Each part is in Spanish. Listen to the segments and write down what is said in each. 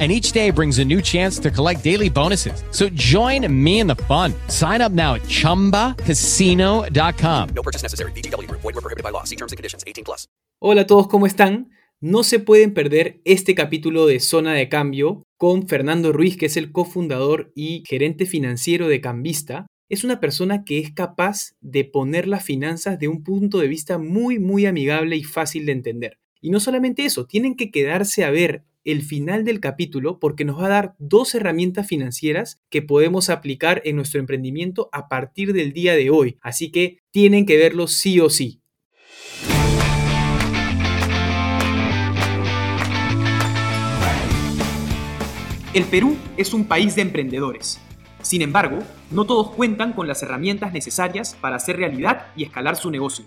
and each day brings a new chance to collect daily bonuses. So join me in the fun. Sign up now at ChumbaCasino.com. No purchase necessary. BGW. Void were prohibited by law. See terms and conditions. 18 plus. Hola a todos, ¿cómo están? No se pueden perder este capítulo de Zona de Cambio con Fernando Ruiz, que es el cofundador y gerente financiero de Cambista. Es una persona que es capaz de poner las finanzas de un punto de vista muy, muy amigable y fácil de entender. Y no solamente eso, tienen que quedarse a ver el final del capítulo porque nos va a dar dos herramientas financieras que podemos aplicar en nuestro emprendimiento a partir del día de hoy. Así que tienen que verlo sí o sí. El Perú es un país de emprendedores. Sin embargo, no todos cuentan con las herramientas necesarias para hacer realidad y escalar su negocio.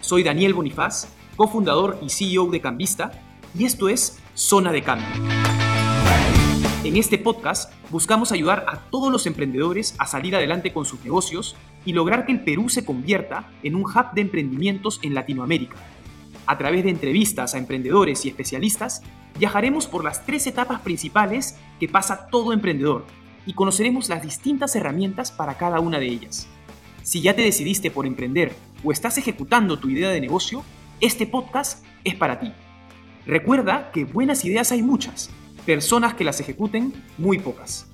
Soy Daniel Bonifaz, cofundador y CEO de Cambista, y esto es Zona de Cambio. En este podcast buscamos ayudar a todos los emprendedores a salir adelante con sus negocios y lograr que el Perú se convierta en un hub de emprendimientos en Latinoamérica. A través de entrevistas a emprendedores y especialistas, viajaremos por las tres etapas principales que pasa todo emprendedor y conoceremos las distintas herramientas para cada una de ellas. Si ya te decidiste por emprender o estás ejecutando tu idea de negocio, este podcast es para ti. Recuerda que buenas ideas hay muchas, personas que las ejecuten muy pocas.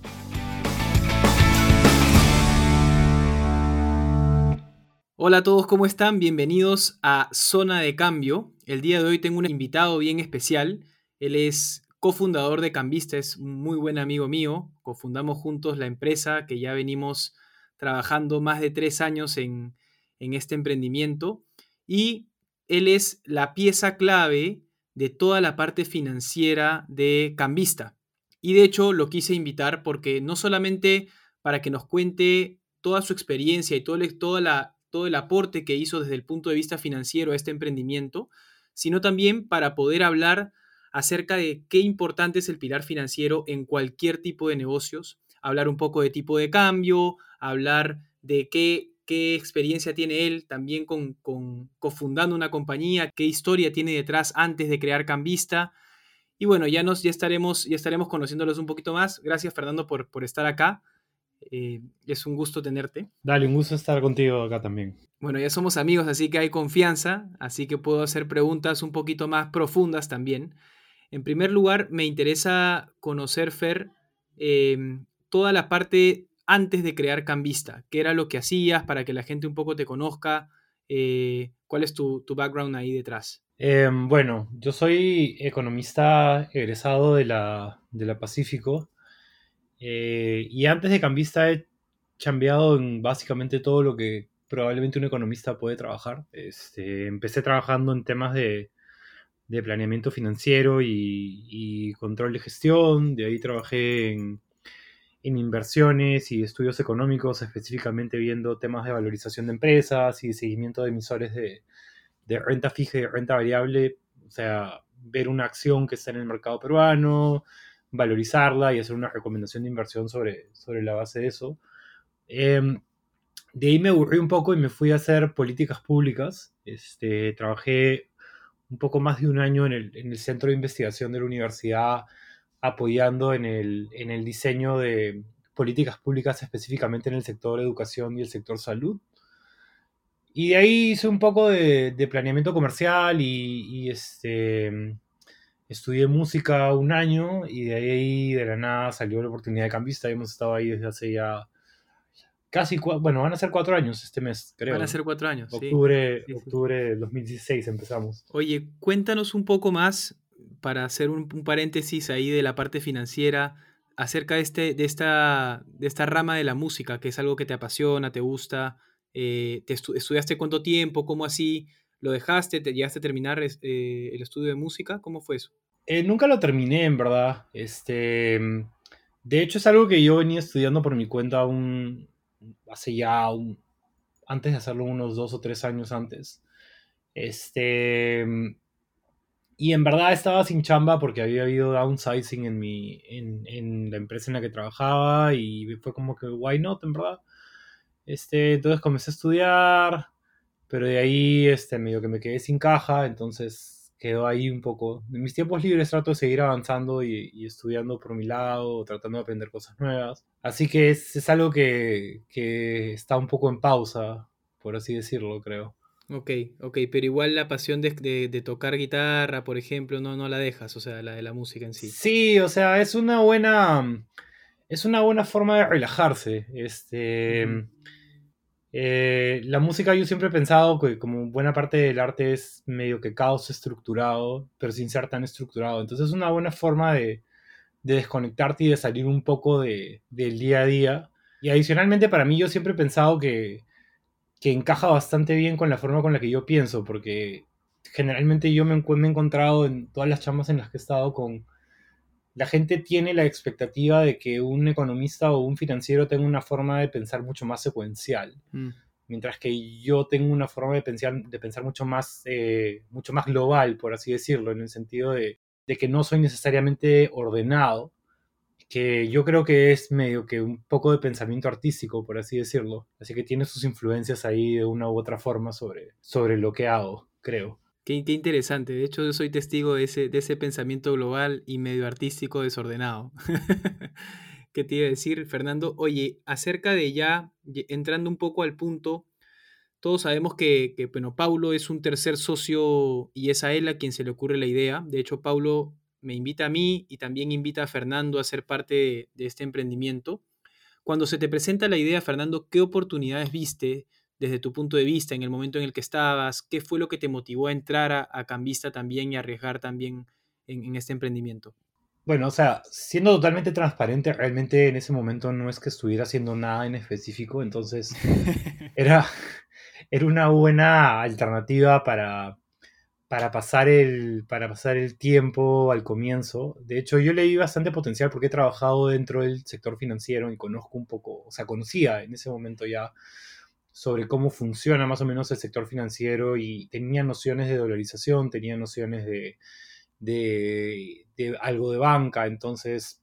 Hola a todos, ¿cómo están? Bienvenidos a Zona de Cambio. El día de hoy tengo un invitado bien especial. Él es cofundador de Cambista, es un muy buen amigo mío. Cofundamos juntos la empresa que ya venimos trabajando más de tres años en, en este emprendimiento. Y él es la pieza clave de toda la parte financiera de Cambista. Y de hecho lo quise invitar porque no solamente para que nos cuente toda su experiencia y todo el, todo el aporte que hizo desde el punto de vista financiero a este emprendimiento, sino también para poder hablar acerca de qué importante es el pilar financiero en cualquier tipo de negocios, hablar un poco de tipo de cambio, hablar de qué qué experiencia tiene él también con, cofundando una compañía, qué historia tiene detrás antes de crear Cambista. Y bueno, ya, nos, ya, estaremos, ya estaremos conociéndolos un poquito más. Gracias, Fernando, por, por estar acá. Eh, es un gusto tenerte. Dale, un gusto estar contigo acá también. Bueno, ya somos amigos, así que hay confianza, así que puedo hacer preguntas un poquito más profundas también. En primer lugar, me interesa conocer, Fer, eh, toda la parte antes de crear Cambista? ¿Qué era lo que hacías para que la gente un poco te conozca? Eh, ¿Cuál es tu, background ahí detrás? Em, bueno, yo soy economista egresado de la, de la Pacífico eh, y antes de Cambista he cambiado en básicamente todo lo que probablemente un economista puede trabajar. Este, empecé trabajando en temas de, planeamiento financiero y, y, control de gestión, de ahí trabajé en en inversiones y estudios económicos, específicamente viendo temas de valorización de empresas y de seguimiento de emisores de, renta fija y de renta variable, o sea, ver una acción que está en el mercado peruano, valorizarla y hacer una recomendación de inversión sobre, sobre la base de eso. Em, de ahí me aburrí un poco y me fui a hacer políticas públicas. Este, trabajé un poco más de un año en el, en el centro de investigación de la universidad apoyando en el, en el diseño de políticas públicas específicamente en el sector educación y el sector salud. Y de ahí hice un poco de, planeamiento comercial y, este, estudié música un año y de ahí de la nada salió la oportunidad de cambista. Hemos estado ahí desde hace ya casi, bueno, van a ser cuatro años este mes, creo. Van a ser cuatro años, octubre, Octubre de 2016 empezamos. Oye, cuéntanos un poco más para hacer un, paréntesis ahí de la parte financiera, acerca de, este, de, esta, de esta rama de la música, que es algo que te apasiona, te gusta, eh, te ¿estudiaste cuánto tiempo? ¿Cómo así? ¿Lo dejaste? ¿Te llegaste a terminar eh, el estudio de música? ¿Cómo fue eso? Eh, nunca lo terminé, en verdad. Este, de hecho, es algo que yo venía estudiando por mi cuenta un, hace ya un, antes de hacerlo unos dos o tres años antes. Este, y en verdad estaba sin chamba porque había habido downsizing en, mi, en, en, la empresa en la que trabajaba y fue como que, why not, en verdad. Este, entonces comencé a estudiar, pero de ahí este, medio que me quedé sin caja, entonces quedó ahí un poco. En mis tiempos libres trato de seguir avanzando y, estudiando por mi lado, tratando de aprender cosas nuevas. Así que es, es algo que, que está un poco en pausa, por así decirlo, creo. Ok, ok, pero igual la pasión de, de, tocar guitarra, por ejemplo, no, no la dejas, o sea, la de la música en sí. Sí, o sea, es una buena. Es una buena forma de relajarse. Este. Eh, la música yo siempre he pensado que como buena parte del arte es medio que caos estructurado, pero sin ser tan estructurado. Entonces es una buena forma de, de desconectarte y de salir un poco de, del día a día. Y adicionalmente para mí yo siempre he pensado que que encaja bastante bien con la forma con la que yo pienso, porque generalmente yo me, he encontrado en todas las chamas en las que he estado con... La gente tiene la expectativa de que un economista o un financiero tenga una forma de pensar mucho más secuencial, mm. mientras que yo tengo una forma de pensar, de pensar mucho, más, eh, mucho más global, por así decirlo, en el sentido de, de que no soy necesariamente ordenado, que yo creo que es medio que un poco de pensamiento artístico, por así decirlo. Así que tiene sus influencias ahí de una u otra forma sobre, sobre lo que hago, creo. Qué, qué interesante. De hecho, yo soy testigo de ese, de ese pensamiento global y medio artístico desordenado. ¿Qué te iba a decir, Fernando? Oye, acerca de ya, entrando un poco al punto, todos sabemos que, que, bueno, Paulo es un tercer socio y es a él a quien se le ocurre la idea. De hecho, Paulo me invita a mí y también invita a Fernando a ser parte de, este emprendimiento. Cuando se te presenta la idea, Fernando, ¿qué oportunidades viste desde tu punto de vista en el momento en el que estabas? ¿Qué fue lo que te motivó a entrar a, Cambista también y arriesgar también en, este emprendimiento? Bueno, o sea, siendo totalmente transparente, realmente en ese momento no es que estuviera haciendo nada en específico, entonces era, era una buena alternativa para, para pasar, el, para pasar el tiempo al comienzo. De hecho, yo le di bastante potencial porque he trabajado dentro del sector financiero y conozco un poco, o sea, conocía en ese momento ya sobre cómo funciona más o menos el sector financiero y tenía nociones de dolarización, tenía nociones de, de, algo de banca, entonces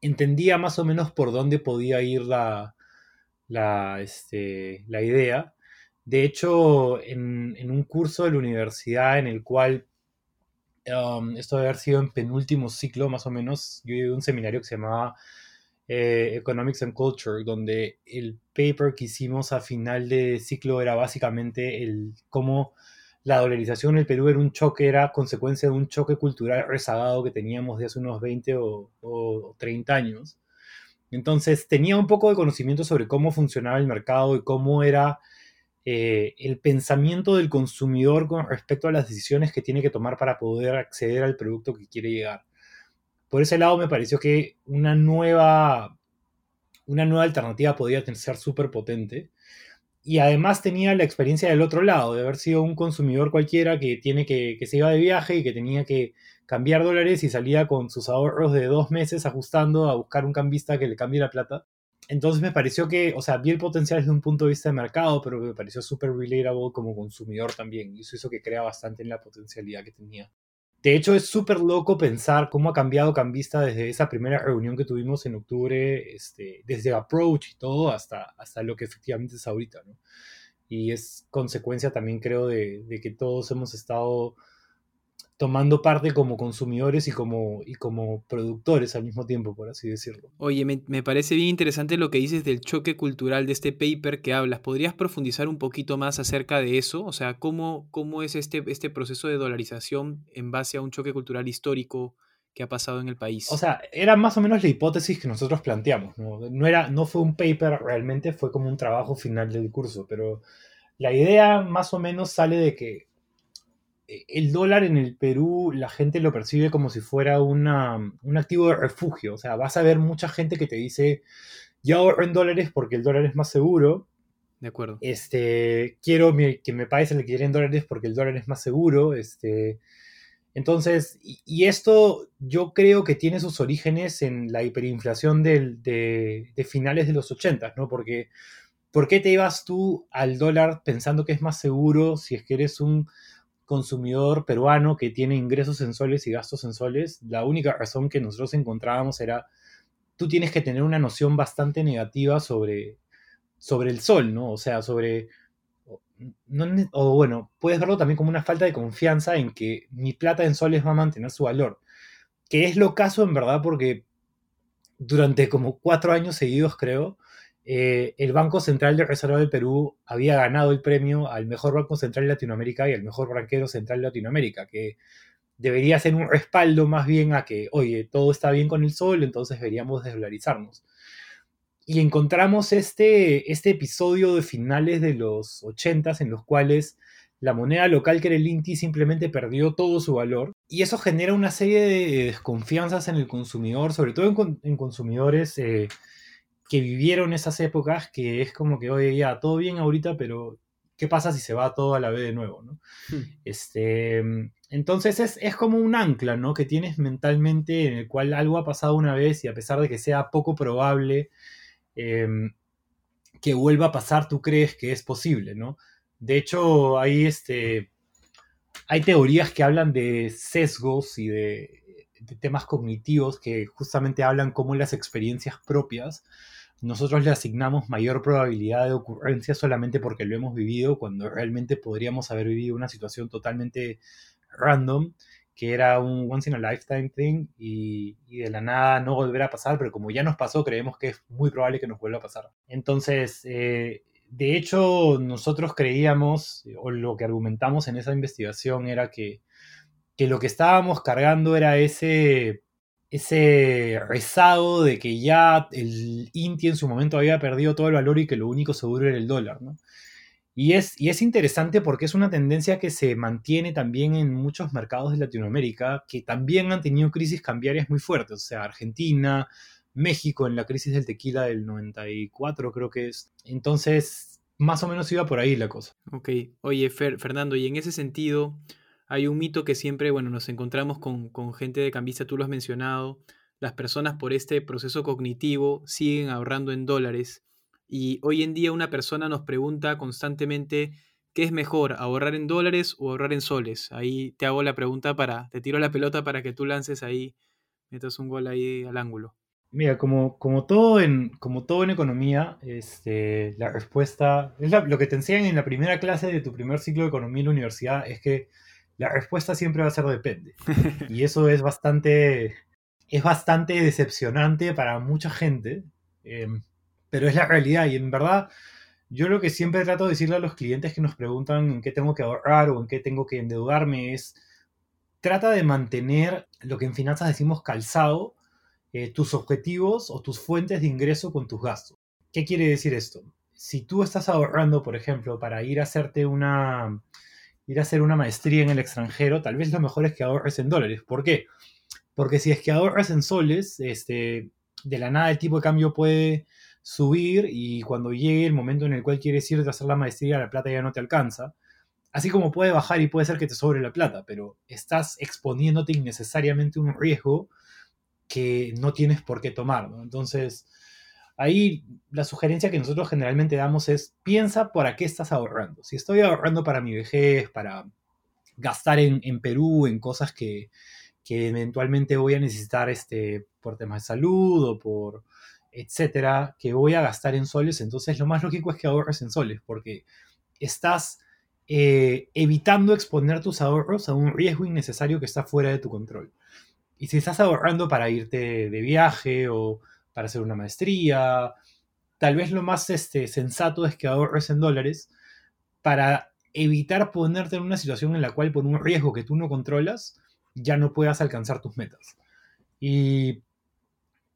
entendía más o menos por dónde podía ir la, la, este, la idea. De hecho, en, un curso de la universidad en el cual, um, esto debe haber sido en penúltimo ciclo más o menos, yo a un seminario que se llamaba eh, Economics and Culture, donde el paper que hicimos a final de ciclo era básicamente el cómo la dolarización en el Perú era un choque, era consecuencia de un choque cultural rezagado que teníamos de hace unos 20 o, o 30 años. Entonces tenía un poco de conocimiento sobre cómo funcionaba el mercado y cómo era eh, el pensamiento del consumidor con respecto a las decisiones que tiene que tomar para poder acceder al producto que quiere llegar. Por ese lado me pareció que una nueva, una nueva alternativa podía ser súper potente. Y además tenía la experiencia del otro lado, de haber sido un consumidor cualquiera que, tiene que, que se iba de viaje y que tenía que cambiar dólares y salía con sus ahorros de dos meses ajustando a buscar un cambista que le cambie la plata entonces me pareció que, o sea, vi el potencial desde un punto de vista de mercado, pero me pareció súper relatable como consumidor también. Y eso hizo que crea bastante en la potencialidad que tenía. De hecho, es súper loco pensar cómo ha cambiado Cambista desde esa primera reunión que tuvimos en octubre, este, desde Approach y todo, hasta, hasta lo que efectivamente es ahorita, ¿no? Y es consecuencia también, creo, de, de que todos hemos estado tomando parte como consumidores y como, y como productores al mismo tiempo, por así decirlo. Oye, me, parece bien interesante lo que dices del choque cultural de este paper que hablas. ¿Podrías profundizar un poquito más acerca de eso? O sea, ¿cómo, cómo es este, este proceso de dolarización en base a un choque cultural histórico que ha pasado en el país? O sea, era más o menos la hipótesis que nosotros planteamos. No, no, era, no fue un paper realmente, fue como un trabajo final del curso, pero la idea más o menos sale de que el dólar en el Perú la gente lo percibe como si fuera un activo de refugio. O sea, vas a ver mucha gente que te dice, yo ahorro en dólares porque el dólar es más seguro. De acuerdo. Este, quiero que me pagues el que en dólares porque el dólar es más seguro. Este, entonces, y, esto yo creo que tiene sus orígenes en la hiperinflación de, de, finales de los 80, ¿no? Porque ¿por qué te ibas tú al dólar pensando que es más seguro si es que eres un consumidor peruano que tiene ingresos en soles y gastos en soles? La única razón que nosotros encontrábamos era, tú tienes que tener una noción bastante negativa sobre, sobre el sol, ¿no? O sea, sobre... o bueno, puedes verlo también como una falta de confianza en que mi plata en soles va a mantener su valor. Que es lo caso en verdad porque durante como cuatro años seguidos, creo, eh, el Banco Central de Reserva del Perú había ganado el premio al mejor Banco Central de Latinoamérica y al mejor banquero central de Latinoamérica, que debería ser un respaldo más bien a que, oye, todo está bien con el sol, entonces deberíamos desdolarizarnos. Y encontramos este, este episodio de finales de los 80 en los cuales la moneda local que era el INTI simplemente perdió todo su valor y eso genera una serie de desconfianzas en el consumidor, sobre todo en, consumidores eh, que vivieron esas épocas, que es como que, oye, ya, todo bien ahorita, pero ¿qué pasa si se va todo a la vez de nuevo? ¿no? Hmm. Este, entonces es, como un ancla ¿no? que tienes mentalmente en el cual algo ha pasado una vez y a pesar de que sea poco probable em, que vuelva a pasar, tú crees que es posible, ¿no? De hecho, hay, este, hay teorías que hablan de sesgos y de, de temas cognitivos que justamente hablan como las experiencias propias nosotros le asignamos mayor probabilidad de ocurrencia solamente porque lo hemos vivido, cuando realmente podríamos haber vivido una situación totalmente random, que era un once in a lifetime thing y, de la nada no volverá a pasar, pero como ya nos pasó, creemos que es muy probable que nos vuelva a pasar. Entonces, eh, de hecho, nosotros creíamos, o lo que argumentamos en esa investigación era que, que lo que estábamos cargando era ese ese rezado de que ya el Inti en su momento había perdido todo el valor y que lo único seguro era el dólar, ¿no? Y es, y es interesante porque es una tendencia que se mantiene también en muchos mercados de Latinoamérica, que también han tenido crisis cambiarias muy fuertes, o sea, Argentina, México en la crisis del tequila del 94 creo que es. Entonces, más o menos iba por ahí la cosa. Ok, oye Fernando, y en ese sentido, hay un mito que siempre, bueno, nos encontramos con, gente de cambista, tú lo has mencionado, las personas por este proceso cognitivo siguen ahorrando en dólares y hoy en día una persona nos pregunta constantemente qué es mejor, ahorrar en dólares o ahorrar en soles. Ahí te hago la pregunta para, te tiro la pelota para que tú lances ahí, metas un gol ahí al ángulo. Mira, como, como, todo, en, como todo en economía, este, la respuesta, es lo que te enseñan en la primera clase de tu primer ciclo de economía en la universidad, es que la respuesta siempre va a ser depende. Y eso es bastante, es bastante decepcionante para mucha gente, em, pero es la realidad. Y en verdad, yo lo que siempre trato de decirle a los clientes que nos preguntan en qué tengo que ahorrar o en qué tengo que endeudarme es, trata de mantener lo que en finanzas decimos calzado, eh, tus objetivos o tus fuentes de ingreso con tus gastos. ¿Qué quiere decir esto? Si tú estás ahorrando, por ejemplo, para ir a hacerte una, ir a hacer una maestría en el extranjero, tal vez lo mejor es que ahorres en dólares. ¿Por qué? Porque si es que ahorras en soles, este, de la nada el tipo de cambio puede subir y cuando llegue el momento en el cual quieres ir a hacer la maestría, la plata ya no te alcanza. Así como puede bajar y puede ser que te sobre la plata, pero estás exponiéndote innecesariamente un riesgo que no tienes por qué tomar. Entonces, Ahí la sugerencia que nosotros generalmente damos es piensa para qué estás ahorrando. Si estoy ahorrando para mi vejez, para gastar en, Perú, en cosas que, eventualmente voy a necesitar este, por temas de salud o por etcétera, que voy a gastar en soles, entonces lo más lógico es que ahorres en soles, porque estás eh, evitando exponer tus ahorros a un riesgo innecesario que está fuera de tu control. Y si estás ahorrando para irte de viaje o para hacer una maestría. Tal vez lo más este, sensato es que ahorres en dólares para evitar ponerte en una situación en la cual por un riesgo que tú no controlas ya no puedas alcanzar tus metas. Y,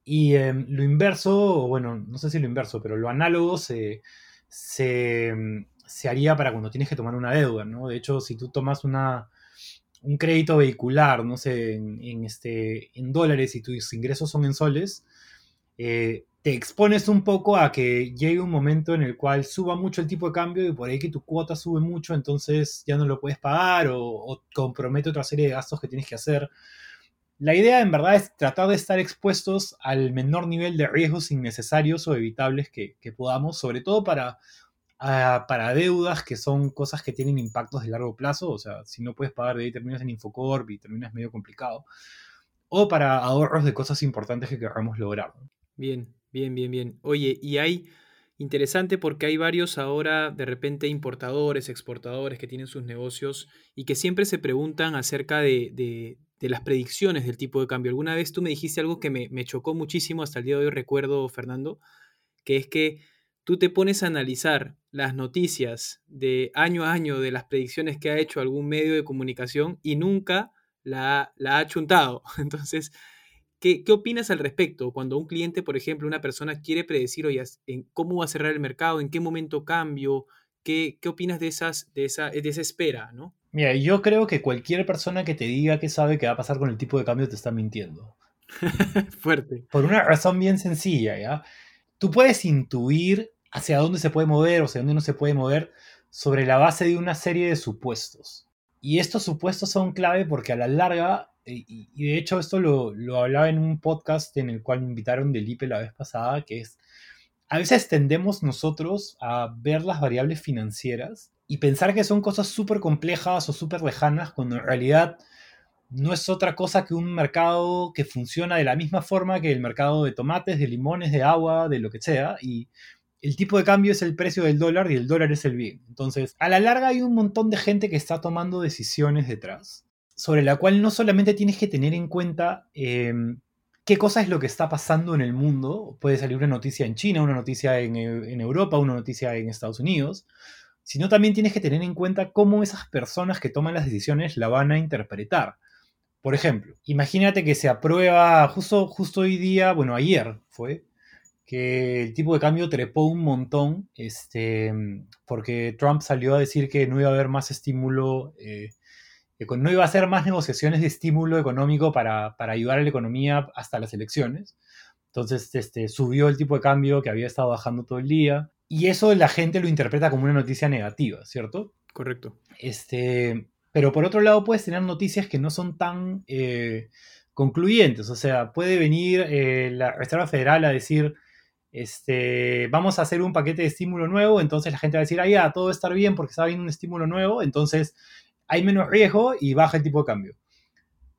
em, lo inverso, bueno, no sé si lo inverso, pero lo análogo se, se, em, se, haría para cuando tienes que tomar una deuda, ¿no? De hecho, si tú tomas una, un crédito vehicular, no sé, en, en, este, en dólares y tus ingresos son en soles, eh, te expones un poco a que llegue un momento en el cual suba mucho el tipo de cambio y por ahí que tu cuota sube mucho, entonces ya no lo puedes pagar o, compromete otra serie de gastos que tienes que hacer. la idea en verdad es tratar de estar expuestos al menor nivel de riesgos innecesarios o evitables que, podamos, sobre todo para, ah, para deudas que son cosas que tienen impactos de largo plazo, o sea, si no puedes pagar de ahí terminas en Infocorp y terminas medio complicado, o para ahorros de cosas importantes que queramos lograr. Bien, bien, bien, bien. Oye, y hay interesante porque hay varios ahora de repente importadores, exportadores que tienen sus negocios y que siempre se preguntan acerca de, las predicciones del tipo de cambio. Alguna vez tú me dijiste algo que me, chocó muchísimo, hasta el día de hoy recuerdo, Fernando, que es que tú te pones a analizar las noticias de año a año de las predicciones que ha hecho algún medio de comunicación y nunca la, la ha chuntado. Entonces, ¿Qué, opinas al respecto cuando un cliente, por ejemplo, una persona quiere predecir oye, en cómo va a cerrar el mercado, en qué momento cambio? ¿Qué, qué opinas de, esas, de, esa, de esa espera? ¿no? Mira, yo creo que cualquier persona que te diga que sabe qué va a pasar con el tipo de cambio te está mintiendo. Fuerte. Por una razón bien sencilla, ¿ya? Tú puedes intuir hacia dónde se puede mover o hacia dónde no se puede mover sobre la base de una serie de supuestos. Y estos supuestos son clave porque a la larga y, de hecho esto lo, lo, hablaba en un podcast en el cual me invitaron del IPE la vez pasada, que es, a veces tendemos nosotros a ver las variables financieras y pensar que son cosas súper complejas o súper lejanas, cuando en realidad no es otra cosa que un mercado que funciona de la misma forma que el mercado de tomates, de limones, de agua, de lo que sea, y el tipo de cambio es el precio del dólar y el dólar es el bien. Entonces, a la larga hay un montón de gente que está tomando decisiones detrás sobre la cual no solamente tienes que tener en cuenta em, qué cosa es lo que está pasando en el mundo, puede salir una noticia en China, una noticia en, en, Europa, una noticia en Estados Unidos, sino también tienes que tener en cuenta cómo esas personas que toman las decisiones la van a interpretar. Por ejemplo, imagínate que se aprueba justo, justo hoy día, bueno, ayer fue, que el tipo de cambio trepó un montón, este, porque Trump salió a decir que no iba a haber más estímulo eh, no iba a hacer más negociaciones de estímulo económico para, ayudar a la economía hasta las elecciones. Entonces este, subió el tipo de cambio que había estado bajando todo el día. Y eso la gente lo interpreta como una noticia negativa, ¿cierto? Correcto. Este, pero por otro lado puedes tener noticias que no son tan eh, concluyentes. O sea, puede venir eh, la Reserva Federal a decir, este, vamos a hacer un paquete de estímulo nuevo, entonces la gente va a decir, ah, ya, todo va a estar bien porque está viendo un estímulo nuevo, entonces hay menos riesgo y baja el tipo de cambio.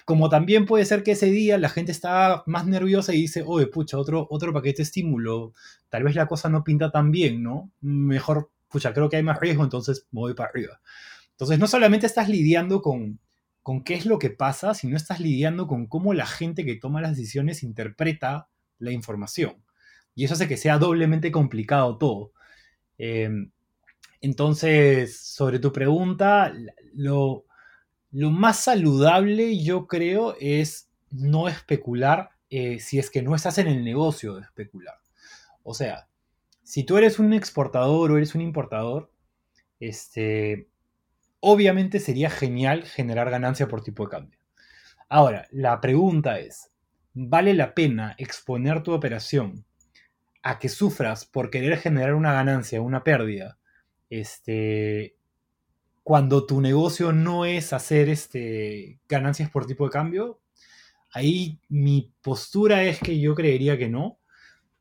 Como también puede ser que ese día la gente está más nerviosa y dice, oye, pucha, otro, otro paquete de estímulo, tal vez la cosa no pinta tan bien, ¿no? Mejor, pucha, creo que hay más riesgo, entonces me voy para arriba. Entonces, no solamente estás lidiando con, con qué es lo que pasa, sino estás lidiando con cómo la gente que toma las decisiones interpreta la información. Y eso hace que sea doblemente complicado todo. Eh, entonces, sobre tu pregunta, lo, más saludable yo creo es no especular eh, si es que no estás en el negocio de especular. O sea, si tú eres un exportador o eres un importador, este, obviamente sería genial generar ganancia por tipo de cambio. Ahora, la pregunta es, ¿vale la pena exponer tu operación a que sufras por querer generar una ganancia o una pérdida este, cuando tu negocio no es hacer este, ganancias por tipo de cambio, ahí mi postura es que yo creería que no.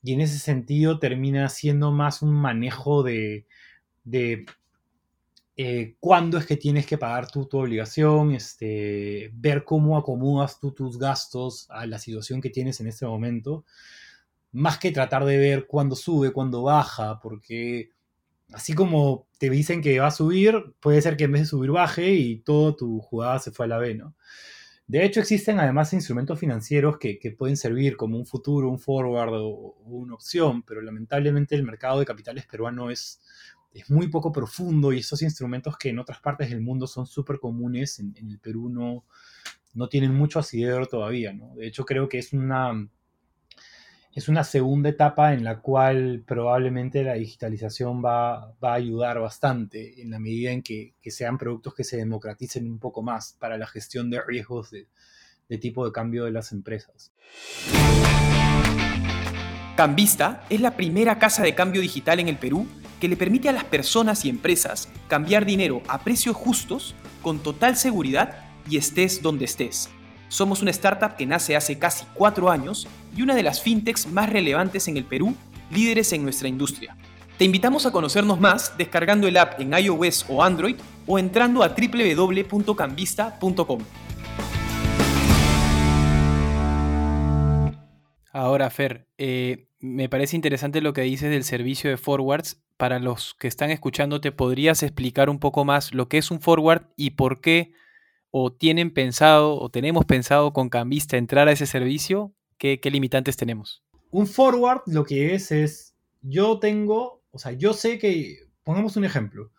Y en ese sentido termina siendo más un manejo de, de eh, cuándo es que tienes que pagar tu, obligación, este, ver cómo acomodas tú tus gastos a la situación que tienes en este momento, más que tratar de ver cuándo sube, cuándo baja, porque así como te dicen que va a subir, puede ser que en vez de subir baje y todo tu jugada se fue a la B, ¿no? De hecho, existen además instrumentos financieros que, pueden servir como un futuro, un forward o, una opción, pero lamentablemente el mercado de capitales peruano es, es muy poco profundo y esos instrumentos que en otras partes del mundo son súper comunes, en, en, el Perú no, no tienen mucho asidero todavía, ¿no? De hecho, creo que es una, es una segunda etapa en la cual probablemente la digitalización va, a ayudar bastante en la medida en que, sean productos que se democraticen un poco más para la gestión de riesgos de tipo de cambio de las empresas. Cambista es la primera casa de cambio digital en el Perú que le permite a las personas y empresas cambiar dinero a precios justos, con total seguridad y estés donde estés. Somos una startup que nace hace casi cuatro años y una de las fintechs más relevantes en el Perú, líderes en nuestra industria. Te invitamos a conocernos más descargando el app en iOS o Android o entrando a www.cambista.com. Ahora, Fer, eh, me parece interesante lo que dices del servicio de forwards. Para los que están escuchando, ¿te podrías explicar un poco más lo que es un forward y por qué o tienen pensado o tenemos pensado con Cambista entrar a ese servicio? ¿Qué, qué limitantes tenemos? Un forward lo que es es, yo tengo, o sea, yo sé que, pongamos un ejemplo,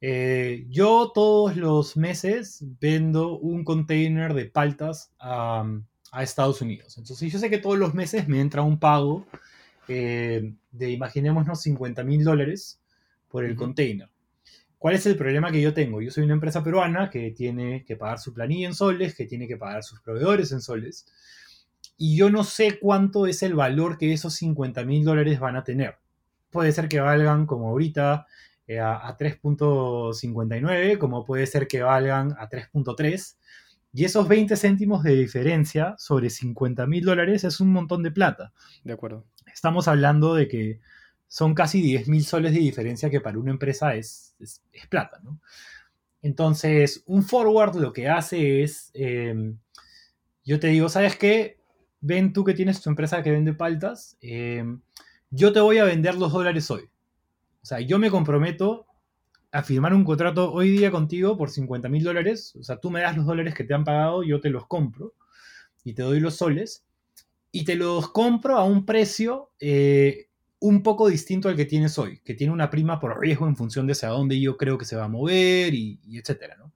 eh, yo todos los meses vendo un container de paltas a, a, Estados Unidos. Entonces yo sé que todos los meses me entra un pago eh, de, imaginémonos, 50 mil dólares por el container. ¿Cuál es el problema que yo tengo? Yo soy una empresa peruana que tiene que pagar su planilla en soles, que tiene que pagar sus proveedores en soles, y yo no sé cuánto es el valor que esos 50 mil dólares van a tener. Puede ser que valgan como ahorita eh, a, 3.59, como puede ser que valgan a 3.3. Y esos 20 céntimos de diferencia sobre 50 mil dólares es un montón de plata. De acuerdo. Estamos hablando de que son casi 10 mil soles de diferencia que para una empresa es, es, plata, ¿no? Entonces, un forward lo que hace es, eh, yo te digo, ¿sabes qué? Ven tú que tienes tu empresa que vende paltas, eh, yo te voy a vender los dólares hoy. O sea, yo me comprometo a firmar un contrato hoy día contigo por 50 mil dólares. O sea, tú me das los dólares que te han pagado, yo te los compro y te doy los soles. Y te los compro a un precio eh, un poco distinto al que tienes hoy, que tiene una prima por riesgo en función de hacia dónde yo creo que se va a mover y, etcétera, ¿no?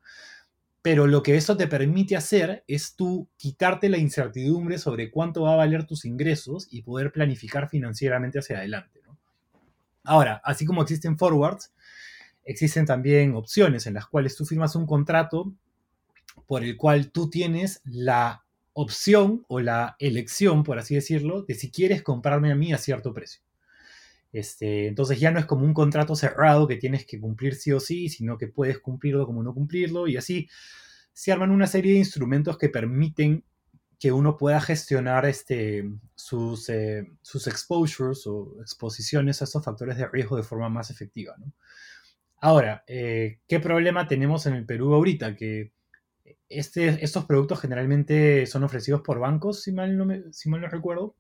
Pero lo que eso te permite hacer es tú quitarte la incertidumbre sobre cuánto va a valer tus ingresos y poder planificar financieramente hacia adelante. ¿no? Ahora, así como existen forwards, existen también opciones en las cuales tú firmas un contrato por el cual tú tienes la opción o la elección, por así decirlo, de si quieres comprarme a mí a cierto precio. Este, entonces ya no es como un contrato cerrado que tienes que cumplir sí o sí, sino que puedes cumplirlo como no cumplirlo y así se arman una serie de instrumentos que permiten que uno pueda gestionar este, sus, eh, sus exposures o exposiciones a estos factores de riesgo de forma más efectiva. Ahora, eh, ¿qué problema tenemos en el Perú ahorita? Que este, estos productos generalmente son ofrecidos por bancos, si mal no, si mal no recuerdo.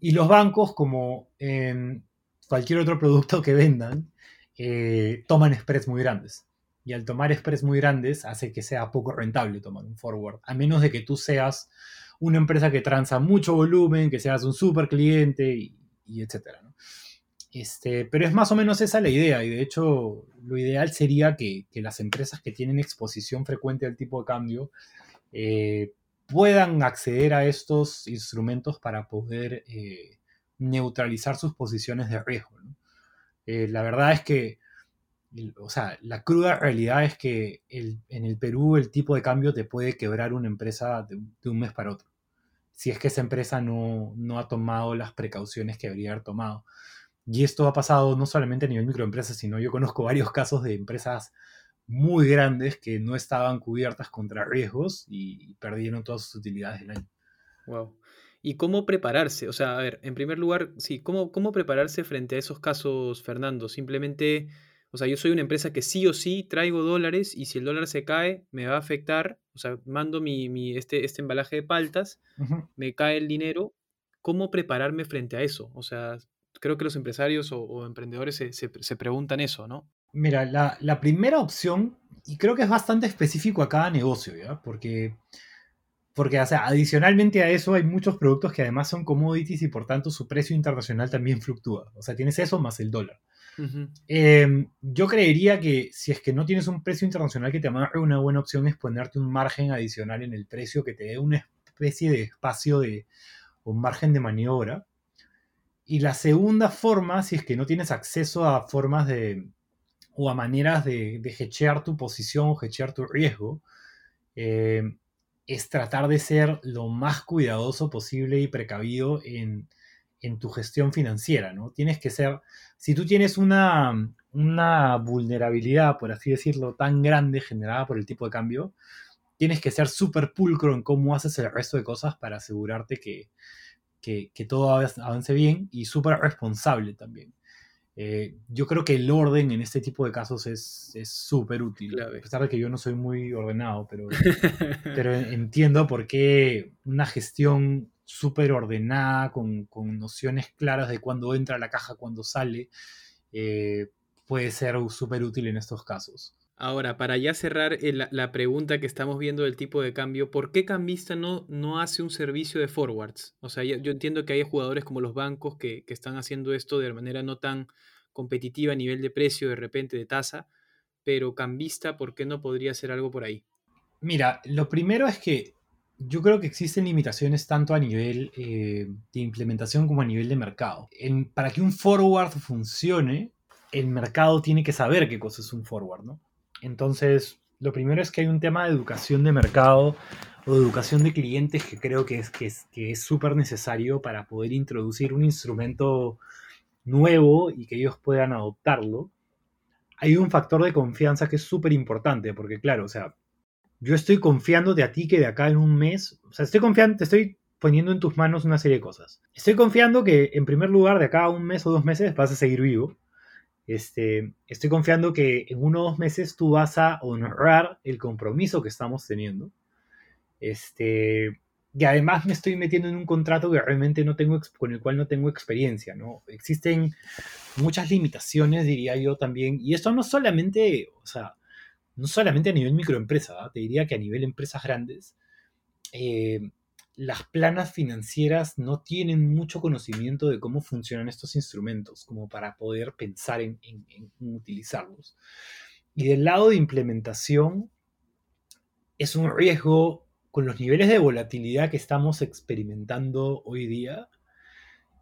Y los bancos, como en cualquier otro producto que vendan, eh, toman spreads muy grandes. Y al tomar spreads muy grandes hace que sea poco rentable tomar un forward, a menos de que tú seas una empresa que transa mucho volumen, que seas un super cliente y, y etcétera. Este, pero es más o menos esa la idea y de hecho lo ideal sería que, que las empresas que tienen exposición frecuente al tipo de cambio eh, puedan acceder a estos instrumentos para poder eh, neutralizar sus posiciones de riesgo. Eh, la verdad es que, o sea, la cruda realidad es que en el Perú el tipo de cambio te puede quebrar una empresa de, un mes para otro, si es que esa empresa no, no, ha tomado las precauciones que debería haber tomado. Y esto ha pasado no solamente a nivel microempresas, sino yo conozco varios casos de empresas muy grandes que no estaban cubiertas contra riesgos y perdieron todas sus utilidades del año. Wow. ¿Y cómo prepararse? O sea, a ver, en primer lugar, sí, ¿cómo, cómo prepararse frente a esos casos, Fernando? Simplemente, o sea, yo soy una empresa que sí o sí traigo dólares y si el dólar se cae, me va a afectar. O sea, mando mi, mi este, este embalaje de paltas, me cae el dinero. ¿Cómo prepararme frente a eso? O sea, creo que los empresarios o, emprendedores se, se preguntan eso, ¿no? Mira, la, primera opción, y creo que es bastante específico a cada negocio, ¿ya? Porque, porque o sea, adicionalmente a eso hay muchos productos que además son commodities y por tanto su precio internacional también fluctúa. O sea, tienes eso más el dólar. Em, yo creería que si es que no tienes un precio internacional que te amarre, una buena opción es ponerte un margen adicional en el precio que te dé una especie de espacio de un margen de maniobra. Y la segunda forma, si es que no tienes acceso a formas de, o a maneras de, de hechear tu posición o hechear tu riesgo, eh, es tratar de ser lo más cuidadoso posible y precavido en, tu gestión financiera, ¿no? Tienes que ser, si tú tienes una, una vulnerabilidad, por así decirlo, tan grande generada por el tipo de cambio, tienes que ser súper pulcro en cómo haces el resto de cosas para asegurarte que, que, que todo avance bien y súper responsable también. Eh, yo creo que el orden en este tipo de casos es súper útil. A pesar de que yo no soy muy ordenado, pero, pero entiendo por qué una gestión súper ordenada, con, con, nociones claras de cuándo entra la caja, cuándo sale, eh, puede ser súper útil en estos casos. Ahora, para ya cerrar eh, la, pregunta que estamos viendo del tipo de cambio, ¿por qué Cambista no, no hace un servicio de forwards? O sea, yo entiendo que hay jugadores como los bancos que, que están haciendo esto de manera no tan competitiva a nivel de precio, de repente de tasa, pero cambista, ¿por qué no podría hacer algo por ahí? Mira, lo primero es que yo creo que existen limitaciones tanto a nivel eh, de implementación como a nivel de mercado. para que un forward funcione, el mercado tiene que saber qué cosa es un forward, ¿no? Entonces, lo primero es que hay un tema de educación de mercado o de educación de clientes que creo que es que es súper necesario para poder introducir un instrumento nuevo y que ellos puedan adoptarlo, hay un factor de confianza que es súper importante, porque claro, o sea, yo estoy confiándote a ti que de acá en un mes, o sea, estoy confiando, te estoy poniendo en tus manos una serie de cosas. Estoy confiando que en primer lugar de acá a un mes o dos meses vas a seguir vivo. Este, estoy confiando que en uno o dos meses tú vas a honrar el compromiso que estamos teniendo. Este, y además me estoy metiendo en un contrato que realmente no tengo, con el cual no tengo experiencia, ¿no? Existen muchas limitaciones, diría yo también, y esto no solamente, o sea, no solamente a nivel microempresa, te diría que a nivel empresas grandes, eh, las planas financieras no tienen mucho conocimiento de cómo funcionan estos instrumentos, como para poder pensar en utilizarlos. Y del lado de implementación, es un riesgo con los niveles de volatilidad que estamos experimentando hoy día,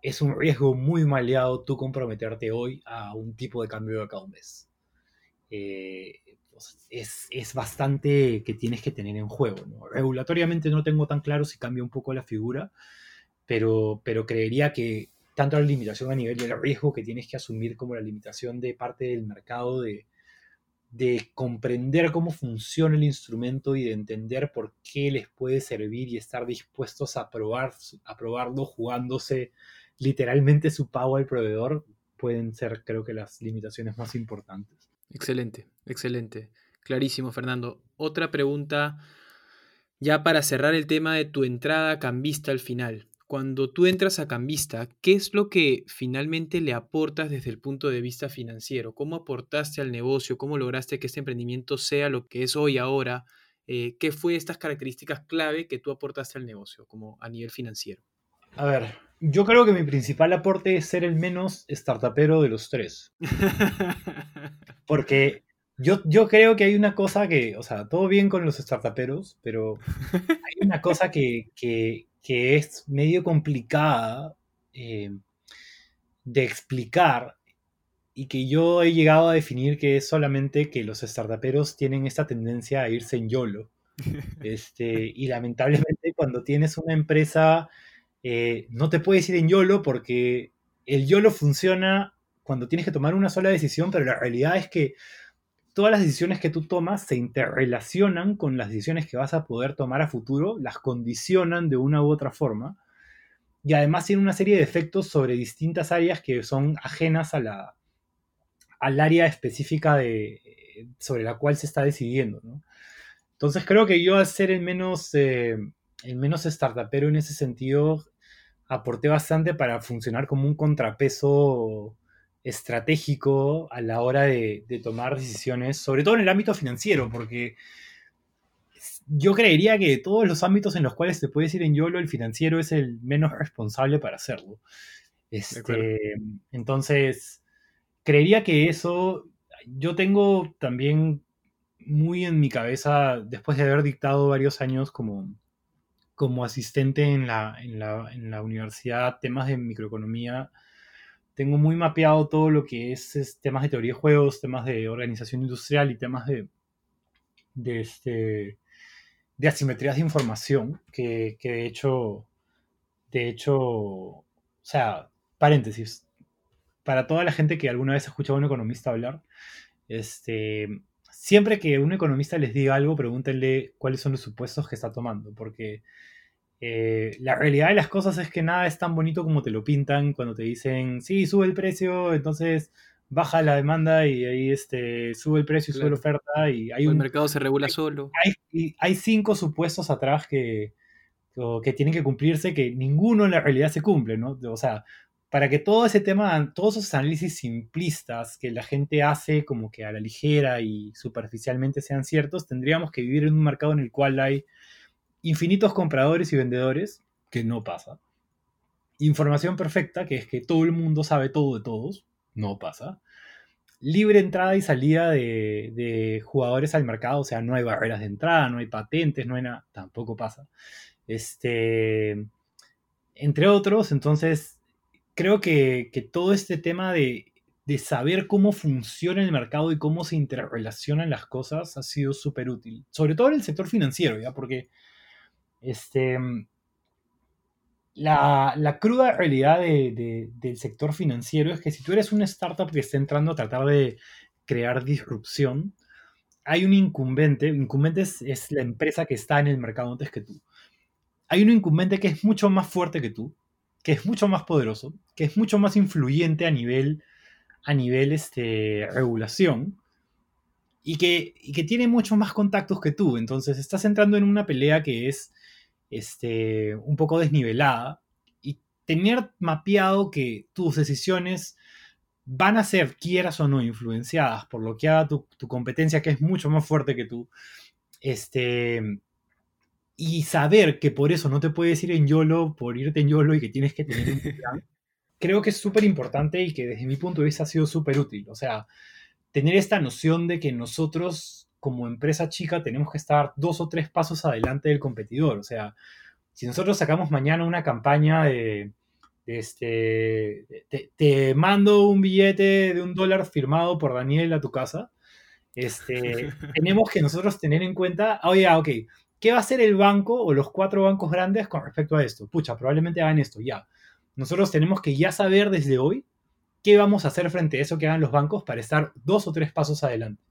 es un riesgo muy maleado tú comprometerte hoy a un tipo de cambio de cada mes. Eh, pues, es, bastante que tienes que tener en juego. Regulatoriamente no tengo tan claro si cambia un poco la figura, pero, pero creería que tanto la limitación a nivel del riesgo que tienes que asumir como la limitación de parte del mercado de, de comprender cómo funciona el instrumento y de entender por qué les puede servir y estar dispuestos a, probar, a probarlo jugándose literalmente su pago al proveedor, pueden ser creo que las limitaciones más importantes. Excelente, excelente. Clarísimo, Fernando. Otra pregunta ya para cerrar el tema de tu entrada cambista al final cuando tú entras a Cambista, ¿qué es lo que finalmente le aportas desde el punto de vista financiero? ¿Cómo aportaste al negocio? ¿Cómo lograste que este emprendimiento sea lo que es hoy ahora? Eh, ¿Qué fue estas características clave que tú aportaste al negocio como a nivel financiero? A ver, yo creo que mi principal aporte es ser el menos startupero de los tres. Porque yo, yo creo que hay una cosa que, o sea, todo bien con los startuperos, pero hay una cosa que, que es medio complicada eh, de explicar y que yo he llegado a definir que es solamente que los startuperos tienen esta tendencia a irse en YOLO. Este, y lamentablemente cuando tienes una empresa eh, no te puedes ir en YOLO porque el YOLO funciona cuando tienes que tomar una sola decisión, pero la realidad es que todas las decisiones que tú tomas se interrelacionan con las decisiones que vas a poder tomar a futuro, las condicionan de una u otra forma, y además tiene una serie de efectos sobre distintas áreas que son ajenas a la, al área específica de, sobre la cual se está decidiendo. Entonces creo que yo al ser el menos, eh, el menos startupero en ese sentido, aporté bastante para funcionar como un contrapeso estratégico a la hora de, tomar decisiones, sobre todo en el ámbito financiero, porque yo creería que de todos los ámbitos en los cuales te puedes ir en YOLO, el financiero es el menos responsable para hacerlo. Este, entonces, creería que eso, yo tengo también muy en mi cabeza, después de haber dictado varios años como, como asistente en la, en la, en la universidad, temas de microeconomía, tengo muy mapeado todo lo que es, temas de teoría de juegos, temas de organización industrial y temas de, de, este, de asimetrías de información, que, de hecho, de hecho, o sea, paréntesis, para toda la gente que alguna vez ha escuchado a un economista hablar, este, siempre que un economista les diga algo, pregúntenle cuáles son los supuestos que está tomando, porque eh, la realidad de las cosas es que nada es tan bonito como te lo pintan cuando te dicen, sí, sube el precio, entonces baja la demanda y ahí este, sube el precio y sube la oferta y hay el un, mercado se regula solo. Hay, hay cinco supuestos atrás que, que tienen que cumplirse que ninguno en la realidad se cumple, ¿no? O sea, para que todo ese tema, todos esos análisis simplistas que la gente hace como que a la ligera y superficialmente sean ciertos, tendríamos que vivir en un mercado en el cual hay infinitos compradores y vendedores, que no pasa. Información perfecta, que es que todo el mundo sabe todo de todos, no pasa. Libre entrada y salida de, jugadores al mercado, o sea, no hay barreras de entrada, no hay patentes, no hay nada, tampoco pasa. Este, entre otros, entonces, creo que, todo este tema de, de, saber cómo funciona el mercado y cómo se interrelacionan las cosas ha sido súper útil, sobre todo en el sector financiero, ¿ya? Porque este, la, cruda realidad del sector financiero es que si tú eres una startup que está entrando a tratar de crear disrupción, hay un incumbente, incumbente es, la empresa que está en el mercado antes que tú. Hay un incumbente que es mucho más fuerte que tú, que es mucho más poderoso, que es mucho más influyente a nivel, a nivel este, regulación y que, y que tiene muchos más contactos que tú. Entonces estás entrando en una pelea que es este, un poco desnivelada y tener mapeado que tus decisiones van a ser, quieras o no, influenciadas por lo que haga tu, competencia, que es mucho más fuerte que tú, este, y saber que por eso no te puedes ir en YOLO por irte en YOLO y que tienes que tener un plan, creo que es súper importante y que desde mi punto de vista ha sido súper útil. O sea, tener esta noción de que nosotros como empresa chica tenemos que estar dos o tres pasos adelante del competidor. O sea, si nosotros sacamos mañana una campaña de, este, te, mando un billete de un dólar firmado por Daniel a tu casa, este, tenemos que nosotros tener en cuenta, oye, ah, ok, ¿qué va a hacer el banco o los cuatro bancos grandes con respecto a esto? Pucha, probablemente hagan esto, ya. Nosotros tenemos que ya saber desde hoy qué vamos a hacer frente a eso que hagan los bancos para estar dos o tres pasos adelante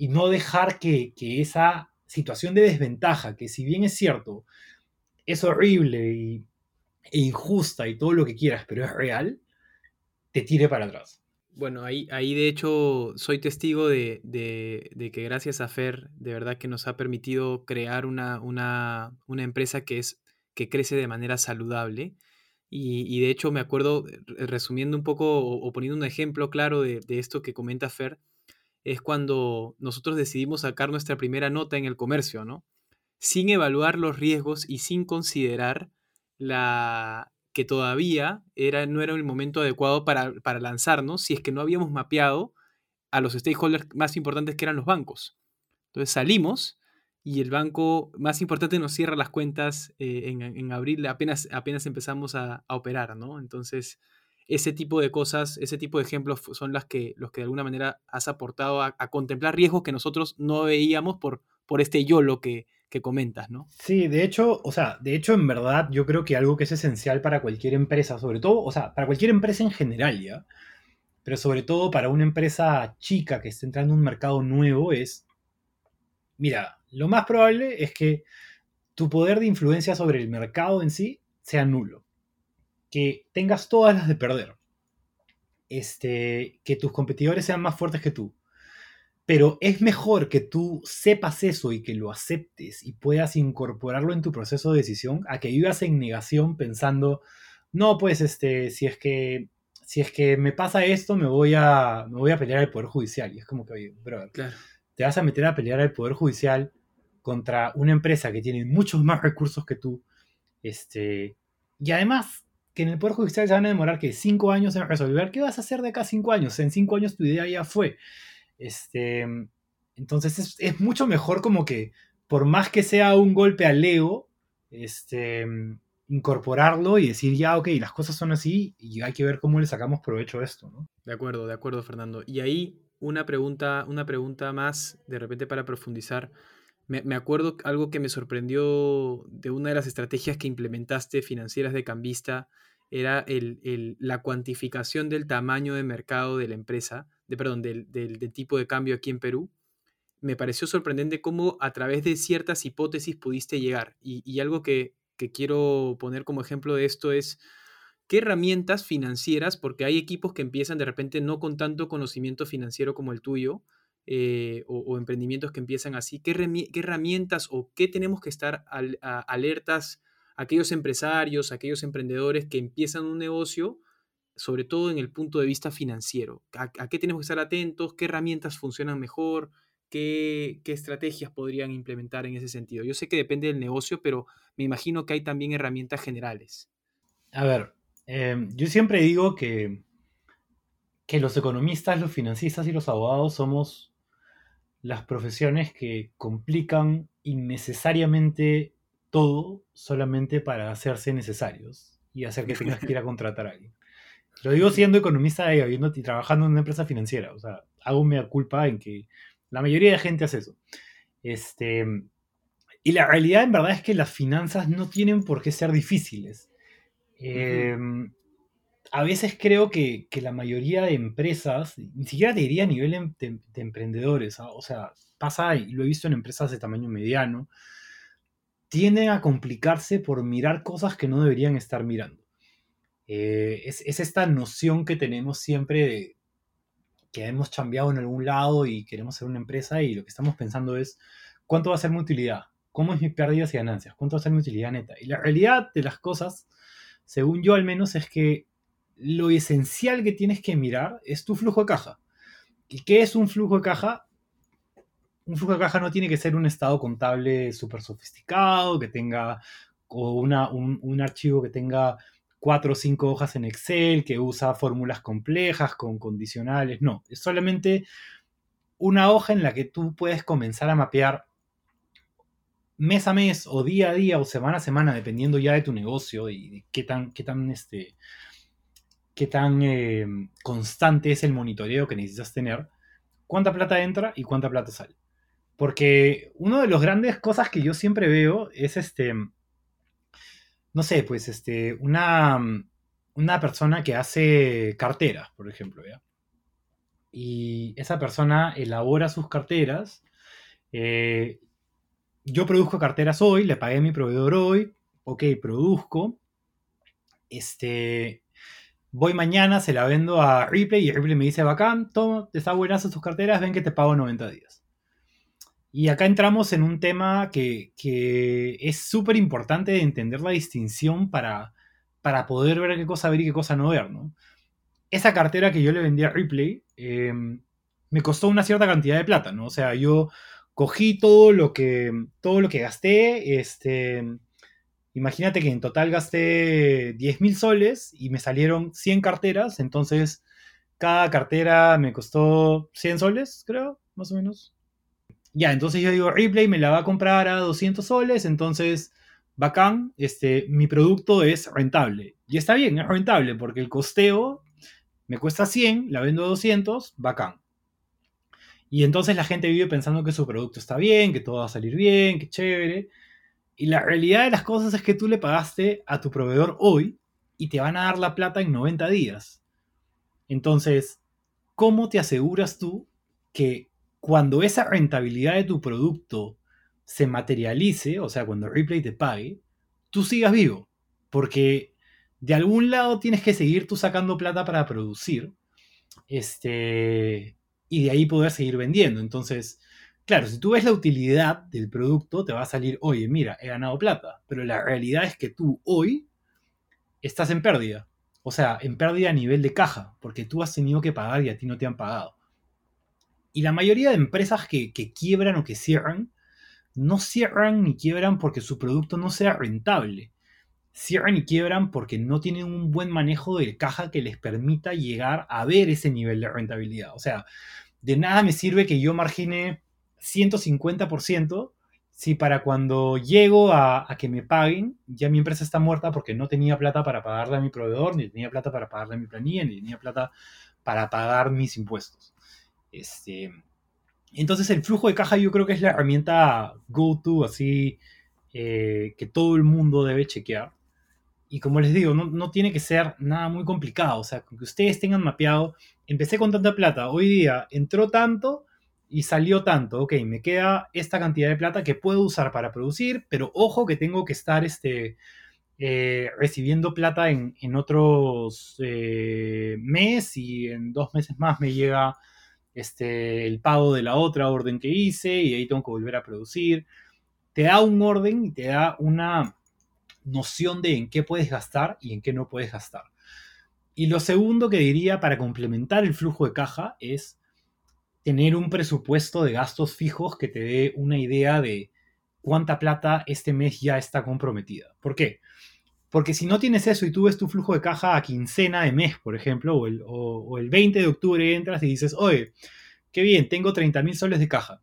y no dejar que, esa situación de desventaja, que si bien es cierto, es horrible y, e injusta y todo lo que quieras, pero es real, te tire para atrás. Bueno, ahí, ahí de hecho soy testigo de, que gracias a Fer, de verdad que nos ha permitido crear una, una, empresa que, es, que crece de manera saludable. Y, de hecho me acuerdo, resumiendo un poco o, poniendo un ejemplo claro de, de, esto que comenta Fer, es cuando nosotros decidimos sacar nuestra primera nota en el comercio, ¿no? Sin evaluar los riesgos y sin considerar la que todavía era, no era el momento adecuado para, para lanzarnos si es que no habíamos mapeado a los stakeholders más importantes que eran los bancos. Entonces salimos y el banco más importante nos cierra las cuentas eh, en, abril, apenas, apenas empezamos a, a, operar, ¿no? Entonces, ese tipo de cosas, ese tipo de ejemplos son las que, los que de alguna manera has aportado a, contemplar riesgos que nosotros no veíamos por, por este YOLO que, que comentas, ¿no? Sí, de hecho, o sea, de hecho, en verdad, yo creo que algo que es esencial para cualquier empresa, sobre todo, o sea, para cualquier empresa en general, ¿ya? Pero sobre todo para una empresa chica que esté entrando en un mercado nuevo es, mira, lo más probable es que tu poder de influencia sobre el mercado en sí sea nulo que tengas todas las de perder. Este, que tus competidores sean más fuertes que tú. Pero es mejor que tú sepas eso y que lo aceptes y puedas incorporarlo en tu proceso de decisión a que vivas en negación pensando, no, pues este, si es que si es que me pasa esto, me voy a, me voy a pelear al Poder Judicial. Y es como que, oye, brother, te vas a meter a pelear al Poder Judicial contra una empresa que tiene muchos más recursos que tú. Este, y además, que en el Poder Judicial se van a demorar que cinco años en resolver. ¿Qué vas a hacer de acá cinco años? En cinco años tu idea ya fue. Este, entonces es, mucho mejor como que, por más que sea un golpe al ego, este, incorporarlo y decir, ya, ok, las cosas son así y hay que ver cómo le sacamos provecho a esto. De acuerdo, de acuerdo, Fernando. Y ahí una pregunta, una pregunta más, de repente para profundizar. Me, acuerdo algo que me sorprendió de una de las estrategias que implementaste financieras de Cambista, era el, la cuantificación del tamaño de mercado de la empresa, de, perdón, del, del, tipo de cambio aquí en Perú. me pareció sorprendente cómo a través de ciertas hipótesis pudiste llegar. Y, algo que, que, quiero poner como ejemplo de esto es, ¿qué herramientas financieras, porque hay equipos que empiezan de repente no con tanto conocimiento financiero como el tuyo, eh, o, emprendimientos que empiezan así, ¿qué, herramientas o qué tenemos que estar alertas aquellos empresarios, aquellos emprendedores que empiezan un negocio, sobre todo en el punto de vista financiero? ¿A, qué tenemos que estar atentos? ¿Qué herramientas funcionan mejor? ¿Qué, estrategias podrían implementar en ese sentido? Yo sé que depende del negocio, pero me imagino que hay también herramientas generales. A ver, em, yo siempre digo que, que los economistas, los financistas y los abogados somos las profesiones que complican innecesariamente todo solamente para hacerse necesarios y hacer que tengas que ir a contratar a alguien. Lo digo siendo economista y, habiendo, trabajando en una empresa financiera. O sea, hago mea culpa en que la mayoría de gente hace eso. Este, y la realidad en verdad es que las finanzas no tienen por qué ser difíciles a veces creo que, la mayoría de empresas, ni siquiera te diría a nivel em, de, emprendedores, ¿ah? o sea, pasa, y lo he visto en empresas de tamaño mediano, tienden a complicarse por mirar cosas que no deberían estar mirando. Eh, es, esta noción que tenemos siempre de que hemos cambiado en algún lado y queremos ser una empresa y lo que estamos pensando es cuánto va a ser mi utilidad, cómo es mi pérdidas y ganancias, cuánto va a ser mi utilidad neta. Y la realidad de las cosas, según yo al menos, es que lo esencial que tienes que mirar es tu flujo de caja. ¿Y qué es un flujo de caja? Un flujo de caja no tiene que ser un estado contable súper sofisticado, que tenga o una, un, archivo que tenga cuatro o cinco hojas en Excel, que usa fórmulas complejas con condicionales. No, es solamente una hoja en la que tú puedes comenzar a mapear mes a mes o día a día o semana a semana, dependiendo ya de tu negocio y de qué tan, qué tan este, qué tan eh, constante es el monitoreo que necesitas tener, cuánta plata entra y cuánta plata sale. Porque una de las grandes cosas que yo siempre veo es este, no sé, pues este, una, una persona que hace carteras, por ejemplo, ¿ya? Y esa persona elabora sus carteras. Eh, yo produzco carteras hoy, le pagué a mi proveedor hoy, ok, produzco. Este, voy mañana, se la vendo a Ripley y Ripley me dice, bacán, toma, te está buenas tus carteras, ven que te pago 90 días. Y acá entramos en un tema que, es súper importante de entender la distinción para, para poder ver qué cosa ver y qué cosa no ver, ¿no? Esa cartera que yo le vendí a Ripley em, me costó una cierta cantidad de plata, ¿no? O sea, yo cogí todo lo que, todo lo que gasté, este, Imagínate que en total gasté 10.000 soles y me salieron 100 carteras, entonces cada cartera me costó 100 soles, creo, más o menos. Ya, entonces yo digo, Replay me la va a comprar a 200 soles, entonces, bacán, este, mi producto es rentable. Y está bien, es rentable, porque el costeo me cuesta 100, la vendo a 200, bacán. Y entonces la gente vive pensando que su producto está bien, que todo va a salir bien, que chévere. Y la realidad de las cosas es que tú le pagaste a tu proveedor hoy y te van a dar la plata en 90 días. Entonces, ¿cómo te aseguras tú que cuando esa rentabilidad de tu producto se materialice, o sea, cuando Replay te pague, tú sigas vivo? Porque de algún lado tienes que seguir tú sacando plata para producir. Este, y de ahí poder seguir vendiendo. Entonces, Claro, si tú ves la utilidad del producto, te va a salir, oye, mira, he ganado plata. Pero la realidad es que tú hoy estás en pérdida. O sea, en pérdida a nivel de caja, porque tú has tenido que pagar y a ti no te han pagado. Y la mayoría de empresas que, quiebran o que cierran, no cierran ni quiebran porque su producto no sea rentable. Cierran y quiebran porque no tienen un buen manejo de caja que les permita llegar a ver ese nivel de rentabilidad. O sea, de nada me sirve que yo margine 150% si para cuando llego a, que me paguen, ya mi empresa está muerta porque no tenía plata para pagarle a mi proveedor, ni tenía plata para pagarle a mi planilla, ni tenía plata para pagar mis impuestos. Este, entonces el flujo de caja yo creo que es la herramienta go-to, así eh, que todo el mundo debe chequear. Y como les digo, no, no, tiene que ser nada muy complicado. O sea, que ustedes tengan mapeado, empecé con tanta plata, hoy día entró tanto, y salió tanto, ok, me queda esta cantidad de plata que puedo usar para producir, pero ojo que tengo que estar este, eh, recibiendo plata en, otros eh, meses y en dos meses más me llega este, el pago de la otra orden que hice y ahí tengo que volver a producir. Te da un orden y te da una noción de en qué puedes gastar y en qué no puedes gastar. Y lo segundo que diría para complementar el flujo de caja es tener un presupuesto de gastos fijos que te dé una idea de cuánta plata este mes ya está comprometida. ¿Por qué? Porque si no tienes eso y tú ves tu flujo de caja a quincena de mes, por ejemplo, o el, o, el 20 de octubre entras y dices, oye, qué bien, tengo 30 mil soles de caja.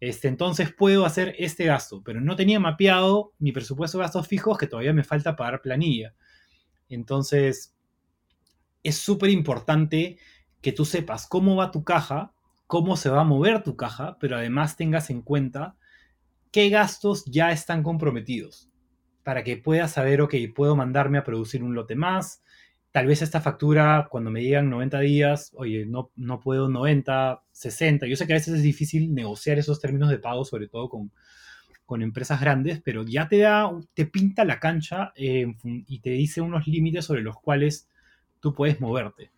Este, entonces puedo hacer este gasto, pero no tenía mapeado mi presupuesto de gastos fijos que todavía me falta pagar planilla. Entonces, es súper importante que tú sepas cómo va tu caja cómo se va a mover tu caja, pero además tengas en cuenta qué gastos ya están comprometidos para que puedas saber, ok, puedo mandarme a producir un lote más. Tal vez esta factura, cuando me digan 90 días, oye, no, no puedo 90, 60. Yo sé que a veces es difícil negociar esos términos de pago, sobre todo con, con empresas grandes, pero ya te da, te pinta la cancha eh, y te dice unos límites sobre los cuales tú puedes moverte.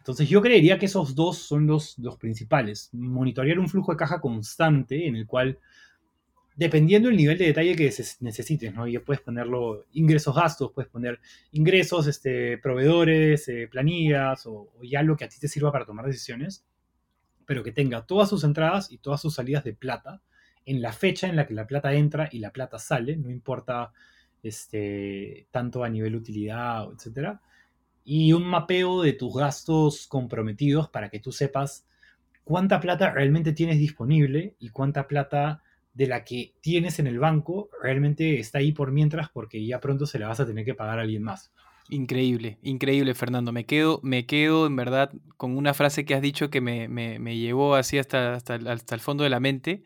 Entonces yo creería que esos dos son los, los principales. Monitorear un flujo de caja constante en el cual, dependiendo del nivel de detalle que necesites, ¿no? Ya puedes ponerlo ingresos, gastos, puedes poner ingresos, este, proveedores, eh, planillas o, ya lo que a ti te sirva para tomar decisiones, pero que tenga todas sus entradas y todas sus salidas de plata en la fecha en la que la plata entra y la plata sale, no importa este, tanto a nivel utilidad, etcétera y un mapeo de tus gastos comprometidos para que tú sepas cuánta plata realmente tienes disponible y cuánta plata de la que tienes en el banco realmente está ahí por mientras porque ya pronto se la vas a tener que pagar a alguien más. Increíble, increíble Fernando. Me quedo, me quedo en verdad con una frase que has dicho que me, llevó así hasta, hasta, el fondo de la mente,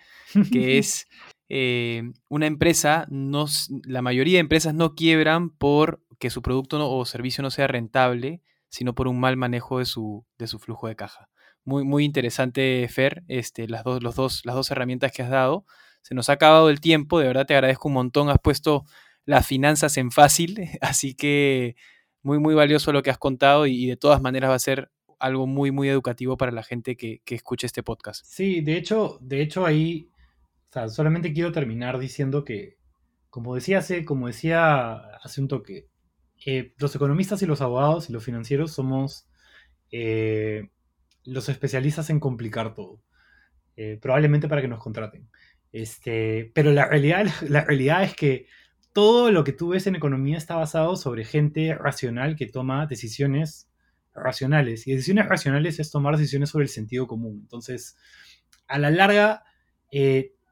que es eh, una empresa, no, la mayoría de empresas no quiebran por que su producto o servicio no sea rentable, sino por un mal manejo de su, de su flujo de caja. Muy, muy interesante, Fer, este, las, dos, los dos, las dos herramientas que has dado. Se nos ha acabado el tiempo, de verdad te agradezco un montón. Has puesto las finanzas en fácil, así que muy, muy valioso lo que has contado y, de todas maneras va a ser algo muy, muy educativo para la gente que, que escuche este podcast. Sí, de hecho, de hecho ahí, solamente quiero terminar diciendo que, como decía hace, como decía hace un toque, eh, los economistas y los abogados y los financieros somos eh, los especialistas en complicar todo. Eh, probablemente para que nos contraten. Este, pero la realidad, la realidad es que todo lo que tú ves en economía está basado sobre gente racional que toma decisiones racionales. Y decisiones racionales es tomar decisiones sobre el sentido común. Entonces, a la larga,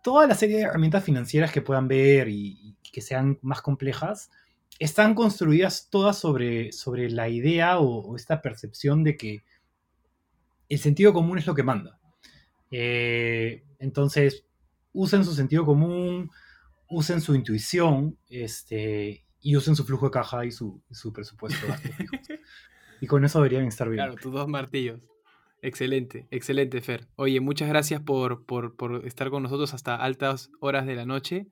toda la serie de herramientas financieras que puedan ver y que sean más complejas, están construidas todas sobre, sobre la idea o, esta percepción de que el sentido común es lo que manda. Eh, entonces, usen su sentido común, usen su intuición este, y usen su flujo de caja y su, presupuesto. y con eso deberían estar bien. Claro, tus dos martillos. Excelente, excelente, Fer. Oye, muchas gracias por, por, por estar con nosotros hasta altas horas de la noche.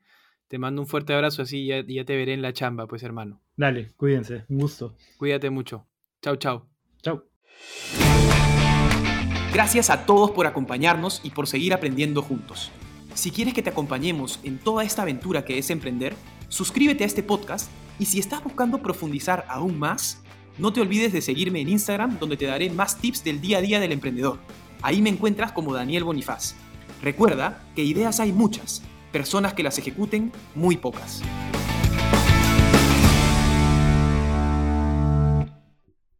Te mando un fuerte abrazo así ya, ya te veré en la chamba, pues hermano. Dale, cuídense, un gusto. Cuídate mucho. Chau, chau. Chau. Gracias a todos por acompañarnos y por seguir aprendiendo juntos. Si quieres que te acompañemos en toda esta aventura que es emprender, suscríbete a este podcast y si estás buscando profundizar aún más, no te olvides de seguirme en Instagram donde te daré más tips del día a día del emprendedor. Ahí me encuentras como Daniel Bonifaz. Recuerda que ideas hay muchas personas que las ejecuten, muy pocas.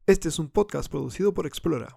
Este es un podcast producido por Explora.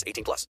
18 plus.